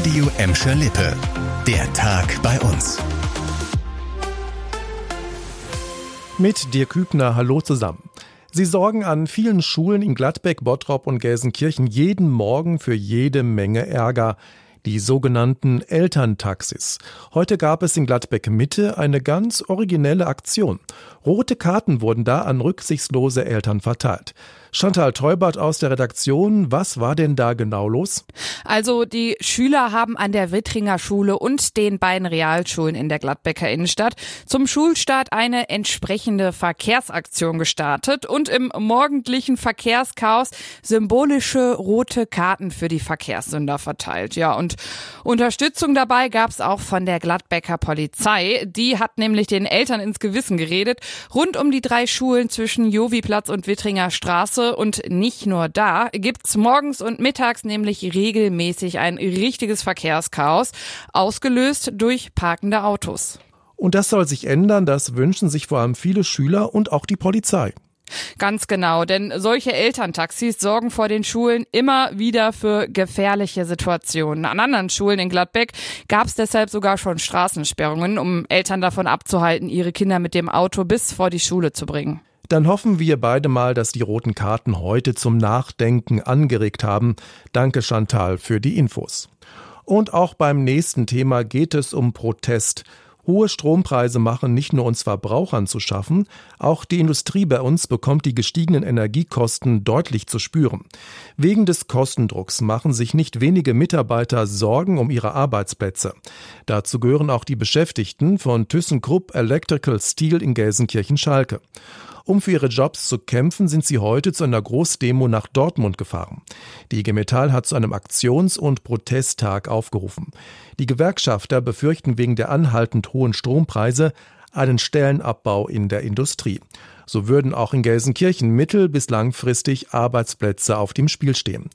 Radio Emscher Lippe. Der Tag bei uns. Mit dir Kübner, hallo zusammen. Sie sorgen an vielen Schulen in Gladbeck, Bottrop und Gelsenkirchen jeden Morgen für jede Menge Ärger die sogenannten Elterntaxis. Heute gab es in Gladbeck Mitte eine ganz originelle Aktion. Rote Karten wurden da an rücksichtslose Eltern verteilt. Chantal Teubert aus der Redaktion, was war denn da genau los? Also die Schüler haben an der Wittringer Schule und den beiden Realschulen in der Gladbecker Innenstadt zum Schulstart eine entsprechende Verkehrsaktion gestartet und im morgendlichen Verkehrschaos symbolische rote Karten für die Verkehrssünder verteilt. Ja, und Unterstützung dabei gab es auch von der Gladbecker Polizei. Die hat nämlich den Eltern ins Gewissen geredet, rund um die drei Schulen zwischen Joviplatz und Wittringer Straße Straße und nicht nur da gibt's morgens und mittags nämlich regelmäßig ein richtiges Verkehrschaos, ausgelöst durch parkende Autos. Und das soll sich ändern, das wünschen sich vor allem viele Schüler und auch die Polizei. Ganz genau, denn solche Elterntaxis sorgen vor den Schulen immer wieder für gefährliche Situationen. An anderen Schulen in Gladbeck gab es deshalb sogar schon Straßensperrungen, um Eltern davon abzuhalten, ihre Kinder mit dem Auto bis vor die Schule zu bringen. Dann hoffen wir beide mal, dass die roten Karten heute zum Nachdenken angeregt haben. Danke Chantal für die Infos. Und auch beim nächsten Thema geht es um Protest. Hohe Strompreise machen nicht nur uns Verbrauchern zu schaffen, auch die Industrie bei uns bekommt die gestiegenen Energiekosten deutlich zu spüren. Wegen des Kostendrucks machen sich nicht wenige Mitarbeiter Sorgen um ihre Arbeitsplätze. Dazu gehören auch die Beschäftigten von ThyssenKrupp Electrical Steel in Gelsenkirchen-Schalke. Um für ihre Jobs zu kämpfen, sind sie heute zu einer Großdemo nach Dortmund gefahren. Die IG Metall hat zu einem Aktions- und Protesttag aufgerufen. Die Gewerkschafter befürchten wegen der anhaltend hohen Strompreise einen Stellenabbau in der Industrie. So würden auch in Gelsenkirchen mittel- bis langfristig Arbeitsplätze auf dem Spiel stehen.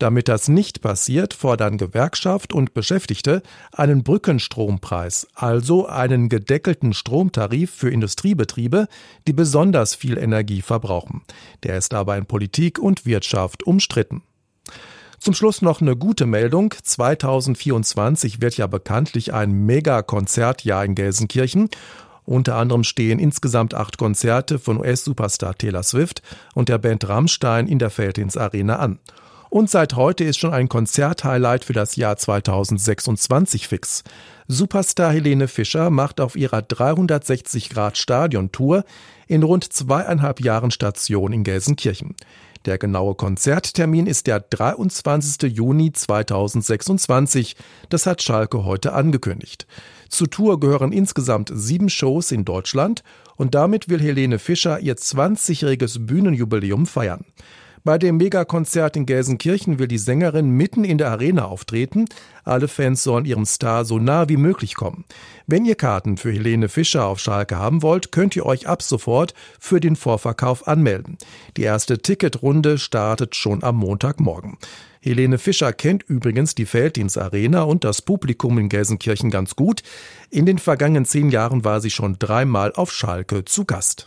Damit das nicht passiert, fordern Gewerkschaft und Beschäftigte einen Brückenstrompreis, also einen gedeckelten Stromtarif für Industriebetriebe, die besonders viel Energie verbrauchen. Der ist aber in Politik und Wirtschaft umstritten. Zum Schluss noch eine gute Meldung. 2024 wird ja bekanntlich ein Megakonzertjahr in Gelsenkirchen. Unter anderem stehen insgesamt acht Konzerte von US-Superstar Taylor Swift und der Band Rammstein in der Feldins Arena an. Und seit heute ist schon ein Konzerthighlight für das Jahr 2026 fix. Superstar Helene Fischer macht auf ihrer 360-Grad-Stadion-Tour in rund zweieinhalb Jahren Station in Gelsenkirchen. Der genaue Konzerttermin ist der 23. Juni 2026. Das hat Schalke heute angekündigt. Zur Tour gehören insgesamt sieben Shows in Deutschland und damit will Helene Fischer ihr 20-jähriges Bühnenjubiläum feiern. Bei dem Megakonzert in Gelsenkirchen will die Sängerin mitten in der Arena auftreten. Alle Fans sollen ihrem Star so nah wie möglich kommen. Wenn ihr Karten für Helene Fischer auf Schalke haben wollt, könnt ihr euch ab sofort für den Vorverkauf anmelden. Die erste Ticketrunde startet schon am Montagmorgen. Helene Fischer kennt übrigens die Felddienst Arena und das Publikum in Gelsenkirchen ganz gut. In den vergangenen zehn Jahren war sie schon dreimal auf Schalke zu Gast.